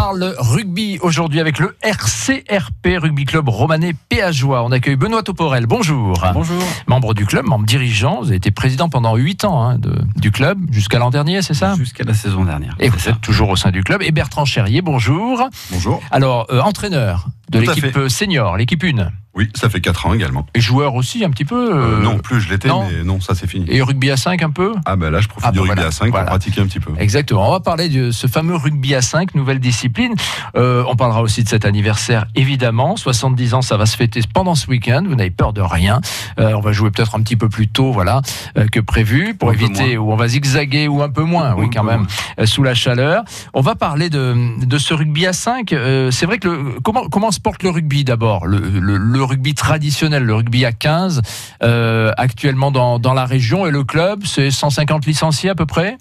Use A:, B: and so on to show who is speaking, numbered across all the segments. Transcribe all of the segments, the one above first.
A: parle rugby aujourd'hui avec le RCRP, Rugby Club Romanais Péageois. On accueille Benoît Toporel. Bonjour.
B: Bonjour.
A: Membre du club, membre dirigeant. Vous avez été président pendant 8 ans hein, de, du club, jusqu'à l'an dernier, c'est ça
B: Jusqu'à la saison dernière.
A: Et vous êtes toujours au sein du club. Et Bertrand Cherrier, bonjour.
C: Bonjour.
A: Alors, euh, entraîneur de l'équipe senior, l'équipe 1.
C: Oui, ça fait 4 ans également.
A: Et joueur aussi, un petit peu
C: Euh,
A: euh,
C: non, plus je l'étais, mais non, ça c'est fini.
A: Et rugby à 5 un peu
C: Ah ben là, je profite
A: Ah,
C: du
A: bah,
C: rugby
A: voilà.
C: à 5
A: Voilà.
C: pour pratiquer un petit peu.
A: Exactement. On va parler de ce fameux rugby à 5, nouvelle discipline. Euh, on parlera aussi de cet anniversaire, évidemment. 70 ans, ça va se fêter pendant ce week-end. Vous n'avez peur de rien. On va jouer peut-être un petit peu plus tôt, voilà, que prévu, pour
C: Un
A: éviter ou on va zigzaguer ou un peu moins, oui, quand même,
C: moins.
A: sous la chaleur. On va parler de, de ce rugby à 5. Euh, c'est vrai que le, comment, comment se porte le rugby d'abord le, le- le rugby traditionnel, le rugby à 15, euh, actuellement dans, dans la région et le club, c'est 150 licenciés à peu près?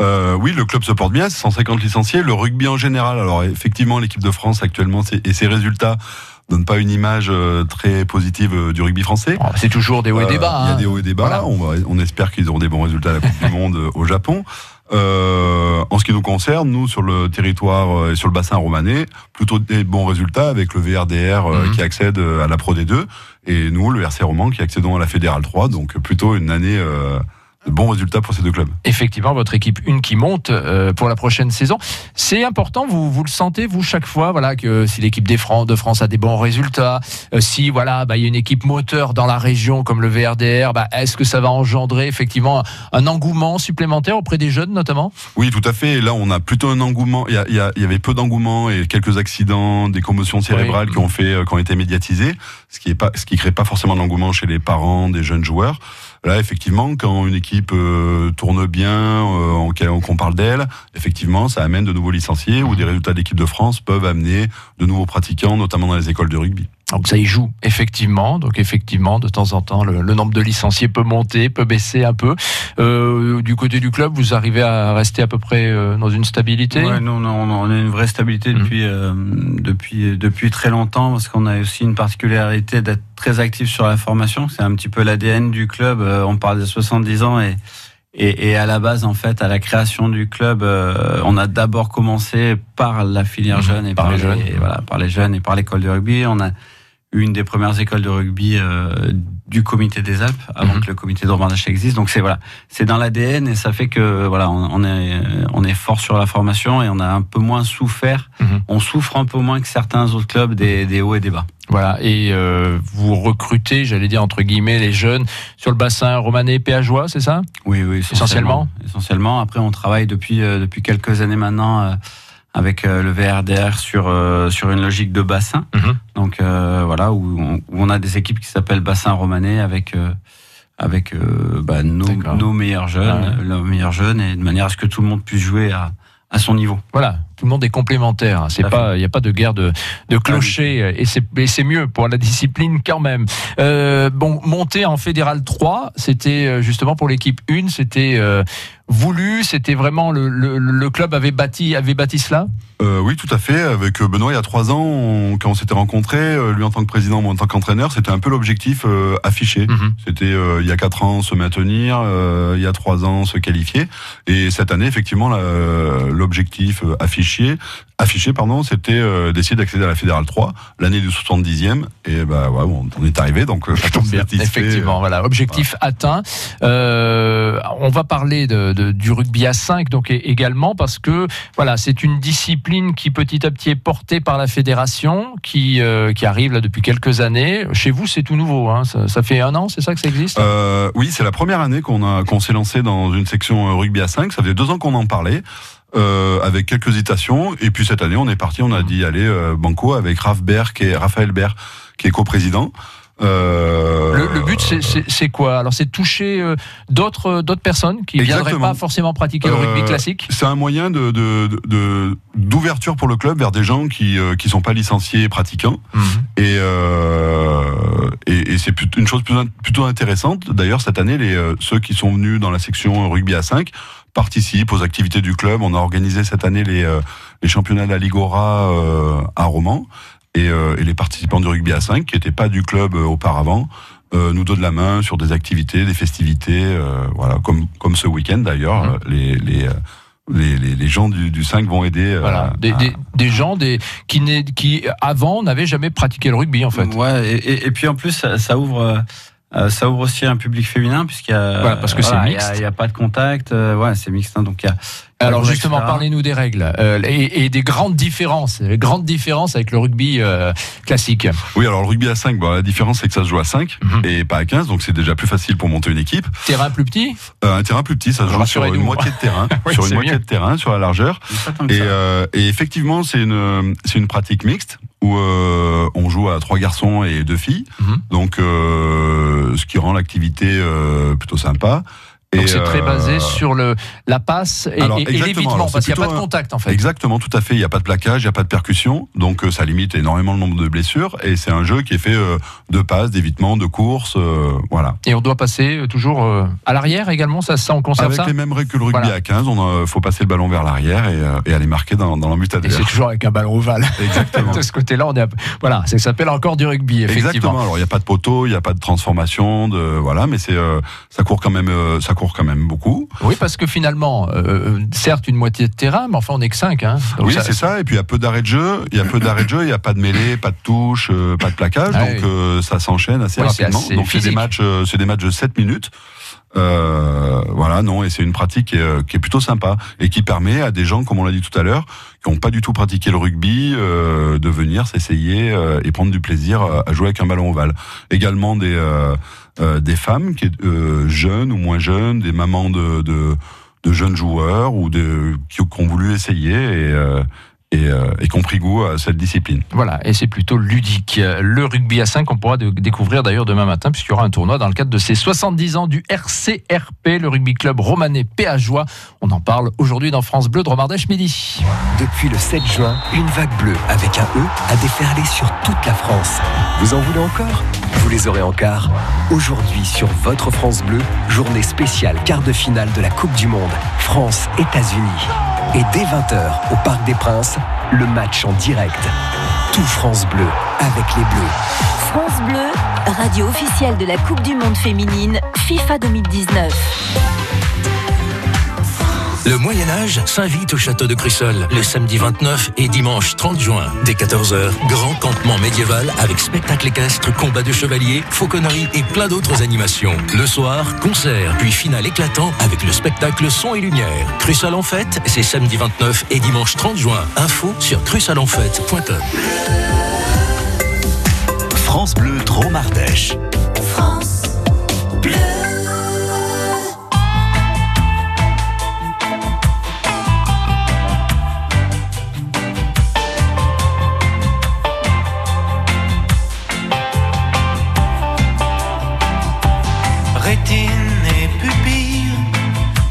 C: Euh, oui, le club se porte bien, c'est 150 licenciés. Le rugby en général, alors effectivement, l'équipe de France actuellement et ses résultats donnent pas une image euh, très positive du rugby français.
A: Oh, C'est toujours des hauts et des bas.
C: Il y a
A: hein.
C: des hauts et des bas.
A: Voilà.
C: On, va- on espère qu'ils auront des bons résultats à la Coupe du Monde au Japon. Euh, en ce qui nous concerne, nous, sur le territoire euh, et sur le bassin romanais, plutôt des bons résultats avec le VRDR euh,
A: Mhm.
C: qui accède euh, à la Pro D2 et nous, le RC Roman, qui accédons à la Fédérale 3. Donc plutôt une année euh, bons résultats pour ces deux clubs.
A: effectivement votre équipe une qui monte euh, pour la prochaine saison. C'est important, vous, vous le sentez vous chaque fois, voilà que si l'équipe des Fran- de France a des bons résultats, euh, si voilà bah, il y a une équipe moteur dans la région comme le VRDR, bah, est-ce que ça va engendrer effectivement un, un engouement supplémentaire auprès des jeunes notamment?
C: Oui, tout à fait. Et là, on a plutôt un engouement. Il y, a- il y a- il y avait peu d'engouement et quelques accidents, des commotions cérébrales
A: Oui.
C: qui ont fait, euh, qui ont été médiatisés, ce qui qui crée pas forcément d'engouement chez les parents des jeunes joueurs. Là, effectivement, quand une équipe euh, tourne bien, euh, qu'on parle d'elle, effectivement, ça amène de nouveaux licenciés ou des résultats de l'équipe de France peuvent amener de nouveaux pratiquants, notamment dans les écoles de rugby.
A: Donc ça y joue effectivement. Donc effectivement, de temps en temps, le nombre de licenciés peut monter, peut baisser un peu. Euh, du côté du club, vous arrivez à rester à peu près euh, dans une stabilité.
B: Ouais, nous, on a, une vraie stabilité
A: Mhm.
B: depuis, euh, depuis, depuis très longtemps parce qu'on a aussi une particularité d'être très actif sur la formation. C'est un petit peu l'ADN du club. On parle de 70 ans et, et, et à la base, en fait, à la création du club, euh, on a d'abord commencé par la filière
A: Mhm.
B: jeune et
A: Par
B: par,
A: les jeunes.
B: voilà, par les jeunes et par l'école de rugby. On a une des premières écoles de rugby euh, du comité des Alpes avant
A: Mhm.
B: que le comité de Romandach existe. Donc c'est voilà, c'est dans l'ADN et ça fait que voilà, on, on est on est fort sur la formation et on a un peu moins souffert.
A: Mhm.
B: On souffre un peu moins que certains autres clubs des, des hauts et des bas.
A: Voilà, et euh, vous recrutez, j'allais dire entre guillemets, les jeunes sur le bassin romanais péageois, c'est ça?
B: Oui, oui,
A: Essentiellement?
B: Essentiellement. Après, on travaille depuis euh, depuis quelques années maintenant euh, avec euh, le VRDR sur euh, sur une logique de bassin.
A: Mhm.
B: Donc euh, voilà, où on, où on a des équipes qui s'appellent bassin romanais avec avec euh, bah, nos, meilleurs jeunes,
A: Ouais.
B: meilleurs jeunes, et de manière à ce que tout le monde puisse jouer à à son niveau.
A: Voilà, tout le monde est complémentaire. hein. C'est pas, il n'y a pas de guerre de, de clocher, et c'est et c'est mieux pour la discipline quand même. Euh, bon, monter en fédéral 3, c'était justement pour l'équipe 1, c'était euh, voulu, c'était vraiment le, le, le club avait bâti, avait bâti cela?
C: Euh, oui, tout à fait. Avec euh, Benoît, il y a trois ans, on- quand on s'était rencontrés, euh, lui en tant que président, moi en tant qu'entraîneur, c'était un peu l'objectif euh, affiché.
A: Mhm.
C: C'était euh, il y a quatre ans se maintenir, euh, il y a trois ans se qualifier, et cette année effectivement l'objectif affiché, affiché pardon, c'était euh, d'essayer d'accéder à la fédérale 3, l'année du 70e, et bah ouais, on, on est arrivé donc euh,
A: Ça tombe bien, effectivement. Voilà, objectif atteint. Euh, on va parler de, de- du rugby à 5 donc également parce que voilà, c'est une discipline qui petit à petit est portée par la fédération, qui euh, qui arrive là depuis quelques années. Chez vous, c'est tout nouveau. Hein. Ça, ça fait un an, c'est ça que ça existe?
C: Euh, oui, c'est la première année qu'on a qu'on s'est lancé dans une section euh, rugby à 5. Ça faisait deux ans qu'on en parlait. Euh, avec quelques hésitations. Et puis cette année on est parti on a dit allez euh, banco avec est Raphaël Baer qui est coprésident euh,
A: Le, le but, c'est- quoi? Alors, c'est toucher euh, d'autres d'autres personnes qui ne viendraient pas forcément pratiquer le rugby
C: Euh,
A: classique?
C: c'est un moyen de d'ouverture pour le club vers des gens qui euh, qui sont pas licenciés et pratiquants.
A: Mhm.
C: et euh, et, et c'est une chose plutôt intéressante. D'ailleurs cette année les euh, ceux qui sont venus dans la section rugby à 5 participent aux activités du club. On a organisé cette année les euh, les championnats de la Ligora euh, à Romans et, euh, et les participants du rugby à 5 qui n'étaient pas du club euh, auparavant euh, nous donnent la main sur des activités, des festivités, euh, voilà, comme comme ce week-end d'ailleurs, euh, les les les, les, les gens du, du 5 vont aider. euh,
A: Voilà, des,
C: à-
A: des, des gens des, qui, n'est- qui avant n'avaient jamais pratiqué le rugby en fait.
B: Ouais, et, et- et puis en plus, ça, ça ouvre. Euh, ça ouvre aussi un public féminin puisqu'il y a
A: Voilà, parce que c'est
B: il y a-
A: mixte.
B: Il n'y a, pas de contact, euh, ouais, c'est mixte, hein, donc il y a.
A: Alors justement,
B: etc.
A: parlez-nous des règles euh, et, et des grandes différences, les grandes différences avec le rugby euh, classique.
C: Oui, alors le rugby à 5, bon, la différence c'est que ça se joue à 5
A: Mhm.
C: et pas à 15, donc c'est déjà plus facile pour monter une équipe.
A: Terrain plus petit?
C: Euh, un terrain plus petit, ça se joue sur une moitié de terrain,
A: Oui,
C: sur une moitié
A: mieux.
C: de terrain, sur la largeur. Et, euh, effectivement, c'est une c'est une pratique mixte où euh, on joue à trois garçons et deux filles,
A: Mhm.
C: donc euh, ce qui rend l'activité euh, plutôt sympa.
A: Donc c'est très
C: euh,
A: basé sur le, la passe et,
C: alors,
A: et- et
C: exactement.
A: l'évitement, parce qu'il n'y a pas de contact en fait.
C: Exactement, tout à fait. Il n'y a pas de plaquage, il n'y a pas de percussion, donc euh, ça limite énormément le nombre de blessures. Et c'est un jeu qui est fait euh, de passes, d'évitement, de courses, euh, voilà.
A: Et on doit passer euh, toujours euh, à l'arrière également, ça, ça on conserve
C: Avec
A: ça
C: les mêmes règles que le rugby
A: Voilà.
C: à 15, on a- faut passer le ballon vers l'arrière et, euh, et aller marquer dans, dans
A: Et c'est toujours avec un ballon ovale.
C: Exactement.
A: de ce côté-là, on est à- voilà, ça s'appelle encore du rugby effectivement.
C: Exactement. Alors il n'y a pas de poteau, il n'y a pas de transformation, de voilà, mais c'est euh, ça court quand même, euh, ça court quand même beaucoup.
A: Oui, parce que finalement, euh, certes une moitié de terrain, mais enfin on n'est que 5 hein.
C: Oui,
A: ça-
C: c'est ça. Et puis il y a peu d'arrêt de jeu, il y a peu d'arrêt de jeu, il n'y a pas de mêlée, pas de touche, euh, pas de plaquage,
A: Ah
C: donc
A: oui.
C: euh, ça s'enchaîne assez
A: Oui,
C: rapidement.
A: assez
C: donc c'est des matchs, c'est des matchs de 7 minutes. Euh, voilà, non, et c'est une pratique qui est, euh, qui est plutôt sympa et qui permet à des gens, comme on l'a dit tout à l'heure, qui n'ont pas du tout pratiqué le rugby, euh, de venir s'essayer euh, et prendre du plaisir à jouer avec un ballon ovale. Également des euh, euh, des femmes qui jeunes ou moins jeunes, des mamans de, de, de jeunes joueurs ou de qui, ont voulu essayer et et, euh, et pris goût à cette discipline.
A: Voilà, et c'est plutôt ludique. Le rugby à 5, on pourra de- découvrir d'ailleurs demain matin, puisqu'il y aura un tournoi dans le cadre de ces 70 ans du RCRP, le rugby club romanais Péageois. On en parle aujourd'hui dans France Bleu de Romardèche Midi.
D: Depuis le 7 juin, une vague bleue avec un E a déferlé sur toute la France. Vous en voulez encore? Vous les aurez en quart. Aujourd'hui sur votre France Bleu, journée spéciale quart de finale de la Coupe du Monde, France-États-Unis. Et dès 20h au Parc des Princes, le match en direct. Tout France Bleu avec les Bleus.
E: France Bleu, radio officielle de la Coupe du Monde féminine FIFA 2019.
F: Le Moyen Âge s'invite au château de Crussol le samedi 29 et dimanche 30 juin. Dès 14h, grand campement médiéval avec spectacle équestre, combat de chevaliers, fauconnerie et plein d'autres animations. Le soir, concert, puis finale éclatant avec le spectacle son et lumière. Crussol en fête, c'est samedi 29 et dimanche 30 juin. Info sur crussolenfête.com.
D: France Bleu Dromardèche.
E: France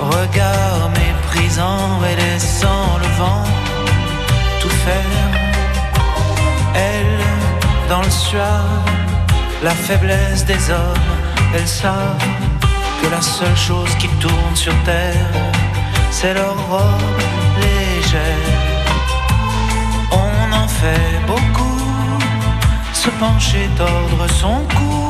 G: Regard méprisant et laissant le vent tout faire. Elles, dans le suave, la faiblesse des hommes, elles savent que la seule chose qui tourne sur terre, c'est leur robe légère. On en fait beaucoup, se pencher, tordre son cou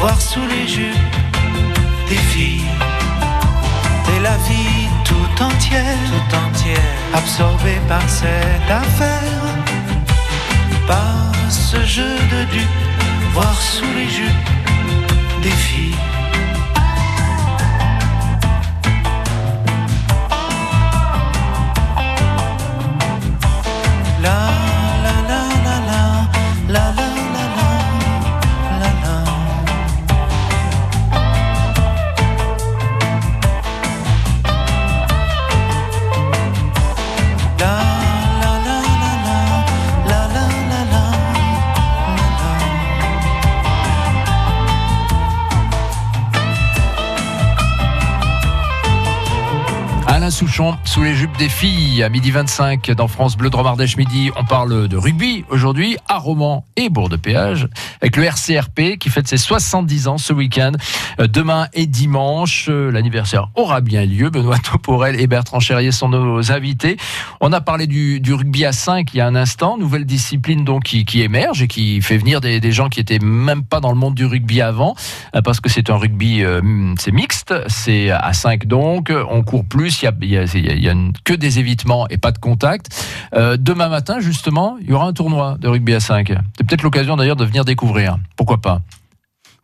G: voir sous les jupes des filles. Et la vie tout entière, tout entière, absorbée par cette affaire. Par ce jeu de dupes, voir sous les jupes des filles.
A: Souchon, sous les jupes des filles, à midi 25 dans France Bleu Dromardèche midi. On parle de rugby aujourd'hui à Romans et Bourg-de-Péage avec le RCRP qui fête ses 70 ans ce week-end. Euh, Demain et dimanche, euh, l'anniversaire aura bien lieu. Benoît Toporel et Bertrand Cherrier sont nos invités. On a parlé du, rugby à 5 il y a un instant, nouvelle discipline donc qui, émerge et qui fait venir des, gens qui étaient même pas dans le monde du rugby avant, euh, parce que c'est un rugby, c'est mixte, c'est à 5 donc, on court plus, il y a, il y a, y a- que des évitements et pas de contact. Euh, demain matin, justement, il y aura un tournoi de rugby à 5. C'est peut-être l'occasion d'ailleurs de venir découvrir. Pourquoi pas?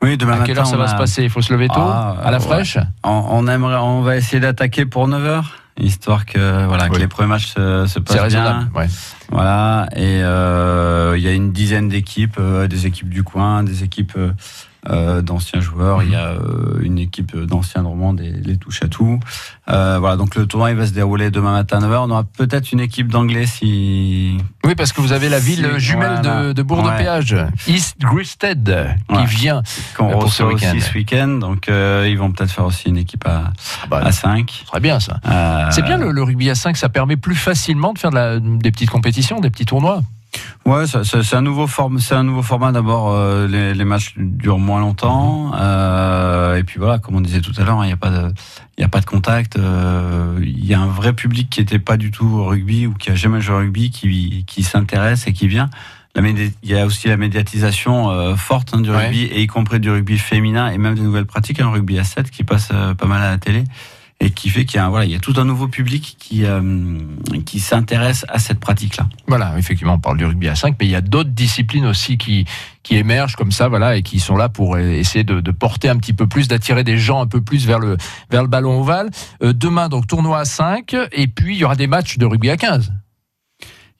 B: Oui, demain
A: À quelle
B: matin,
A: heure ça va
B: a-
A: se passer? Il faut se lever tôt?
B: Ah,
A: À la
B: ouais.
A: fraîche?
B: On, on aimerait, on va essayer d'attaquer pour 9h, histoire que, voilà,
A: Oui.
B: que les premiers matchs se, passent bien.
A: ouais.
B: Voilà, et euh, il y a une dizaine d'équipes, euh, des équipes du coin, des équipes euh, d'anciens joueurs, il y a euh, une équipe d'anciens Normands, des, les touches à tout. Euh, voilà, donc le tournoi il va se dérouler demain matin à 9h. On aura peut-être une équipe d'anglais si.
A: Oui, parce que vous avez la ville
B: Si,
A: jumelle
B: voilà.
A: de, de Bourg-de-Péage, East Gristed, qui
B: Ouais.
A: vient.
B: qu'on
A: Pour ce week-end.
B: aussi ce week-end. Donc ils vont peut-être faire aussi une équipe à,
A: Ah bah,
B: à 5.
A: Très bien ça. C'est bien le, le rugby à 5, ça permet plus facilement de faire de la- des petites compétitions, des petits tournois.
B: Ouais, c'est un nouveau forme, c'est un nouveau format. D'abord, euh, les, les matchs durent moins longtemps, euh, et puis voilà, comme on disait tout à l'heure, hein, il n'y a pas de, il a pas de contact. euh, Il y a un vrai public qui était pas du tout au rugby ou qui a jamais joué au rugby, qui, qui s'intéresse et qui vient. Il y a aussi la médiatisation forte hein, du
A: Ouais.
B: rugby et y compris du rugby féminin et même des nouvelles pratiques, un rugby à 7 qui passe pas mal à la télé et qui fait qu'il y a, voilà, il y a tout un nouveau public qui, euh, qui s'intéresse à cette pratique-là.
A: Voilà, effectivement, on parle du rugby à 5, mais il y a d'autres disciplines aussi qui, qui émergent comme ça, voilà, et qui sont là pour essayer de, de porter un petit peu plus, d'attirer des gens un peu plus vers le, vers le ballon ovale. Euh, demain, donc, tournoi à 5, et puis il y aura des matchs de rugby à 15.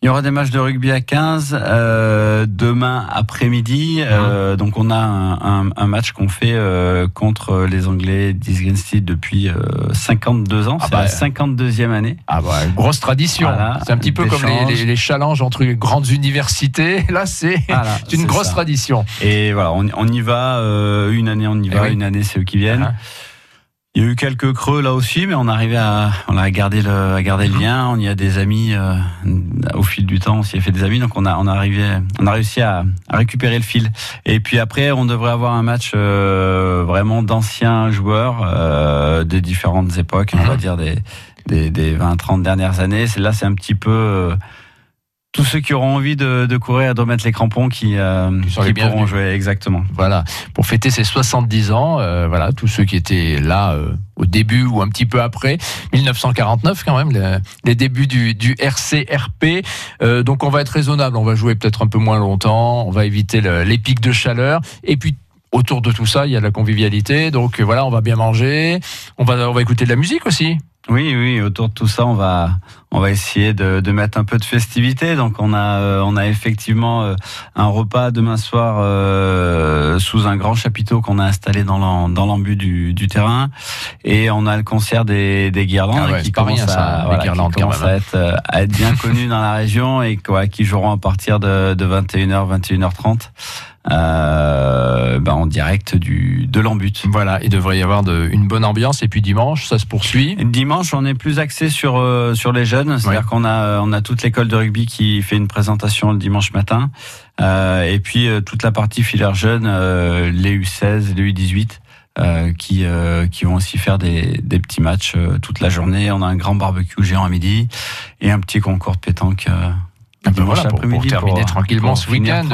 B: Il y aura des matchs de rugby à 15 euh, demain après-midi. Euh, donc on a un, un- un match qu'on fait euh, contre les Anglais d'Isgrenstead depuis euh, 52 ans.
A: Ah
B: C'est
A: bah,
B: la 52e année.
A: Ah bah, grosse tradition.
B: Voilà,
A: c'est un petit peu comme les, les, les challenges entre les grandes universités. Là, c'est
B: Voilà,
A: une grosse
B: ça.
A: tradition.
B: Et voilà, on, on y va. euh, une année on y
A: Eh
B: va,
A: oui.
B: une année c'est eux qui viennent.
A: Ah.
B: Il y a eu quelques creux là aussi, mais on arrivait à, on a gardé le, à garder le lien. On y a des amis euh, au fil du temps. On s'y est fait des amis, donc on a, on a arrivé, on a réussi à, à récupérer le fil. Et puis après, on devrait avoir un match euh, vraiment d'anciens joueurs euh, des différentes époques, on va
A: Mhm.
B: dire des, des, des 20-30 dernières années. Là, c'est un petit peu euh, tous ceux qui auront envie de, de courir et de remettre les crampons qui, euh,
A: Qui
B: pourront jouer exactement.
A: Voilà, pour fêter ses 70 ans, euh, voilà, tous ceux qui étaient là euh, au début ou un petit peu après, 1949 quand même, les, les débuts du, du RCRP. Euh, donc on va être raisonnable, on va jouer peut-être un peu moins longtemps, on va éviter le- les pics de chaleur, et puis autour de tout ça, il y a de la convivialité, donc euh, voilà, on va bien manger, on va, on va écouter de la musique aussi.
B: Oui, oui, autour de tout ça, on va, on va essayer de, de mettre un peu de festivité. Donc, on a, euh, on a effectivement euh, un repas demain soir euh, sous un grand chapiteau qu'on a installé dans l'embut du, du terrain. Et on a le concert des, des guirlandes
A: Ah ouais,
B: qui commence,
A: rien, ça,
B: à, voilà, qui
A: guirlandes, quand
B: commence
A: même,
B: à, être, à être bien connu dans la région et quoi, qui joueront à partir de, de 21h, 21h30 euh, ben, en direct du, de l'embut.
A: Voilà, il devrait y avoir de, une bonne ambiance, et puis dimanche, ça se poursuit.
B: Dimanche, on est plus axé sur euh, sur les jeunes, c'est-à-dire qu'on a on a toute l'école de rugby qui fait une présentation le dimanche matin, euh, et puis euh, toute la partie filaire jeune, euh, les U16, les U18. euh, qui euh, qui vont aussi faire des, des petits matchs euh, toute la journée. On a un grand barbecue géant à midi et un petit concours de pétanque
A: ben
B: dimanche
A: voilà, pour- pour
B: après-midi
A: terminer tranquillement
B: pour
A: ce week-end.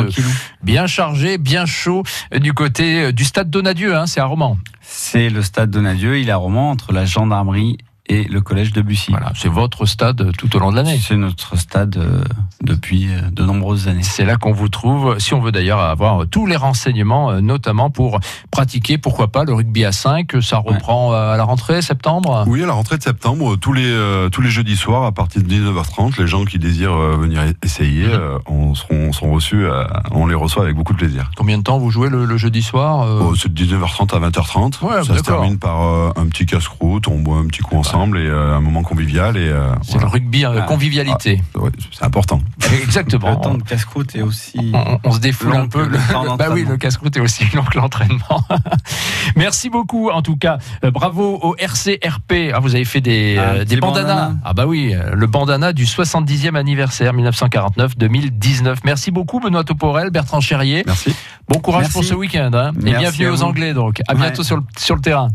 A: Bien chargé, bien chaud, euh, du côté euh, du stade Donadieu, hein, c'est à Romans.
B: C'est le stade Donadieu, il est à Romans entre la gendarmerie et le collège de Bussy.
A: Voilà, c'est votre stade tout au long de l'année.
B: C'est notre stade euh, depuis euh, de nombreuses années.
A: C'est là qu'on vous trouve, si on veut d'ailleurs avoir tous les renseignements, euh, notamment pour pratiquer, pourquoi pas, le rugby à 5. Ça reprend euh, à la rentrée, septembre?
C: Oui, à la rentrée de septembre, tous les, euh, tous les jeudis soirs, à partir de 19h30, les gens qui désirent euh, venir essayer,
A: Mhm.
C: euh, on, seront, seront reçus, euh, on les reçoit avec beaucoup de plaisir.
A: Combien de temps vous jouez le, le jeudi soir euh?
C: Oh, c'est de 19h30 à 20h30.
A: Ouais,
C: ça se termine par euh, un petit casse-croûte, on boit un petit coup ensemble et euh, un moment convivial. Et, euh,
A: C'est le rugby euh,
B: Ah.
A: convivialité.
C: Ouais, c'est important.
A: Exactement.
B: Le temps de casse-croûte est aussi.
A: on, on se défoule un peu.
B: le temps
A: bah oui, le casse-croûte est aussi long que l'entraînement. Merci beaucoup, en tout cas. Euh, bravo au RCRP. Ah, vous avez fait des, euh, des bandanas.
B: bandana.
A: Ah bah oui, le bandana du 70e anniversaire 1949-2019. Merci beaucoup, Benoît Toporel, Bertrand Cherrier.
C: Merci.
A: Bon courage
B: Merci.
A: pour ce week-end. hein. Et bienvenue aux. Anglais, donc. À
B: Ouais.
A: bientôt sur le, sur le terrain.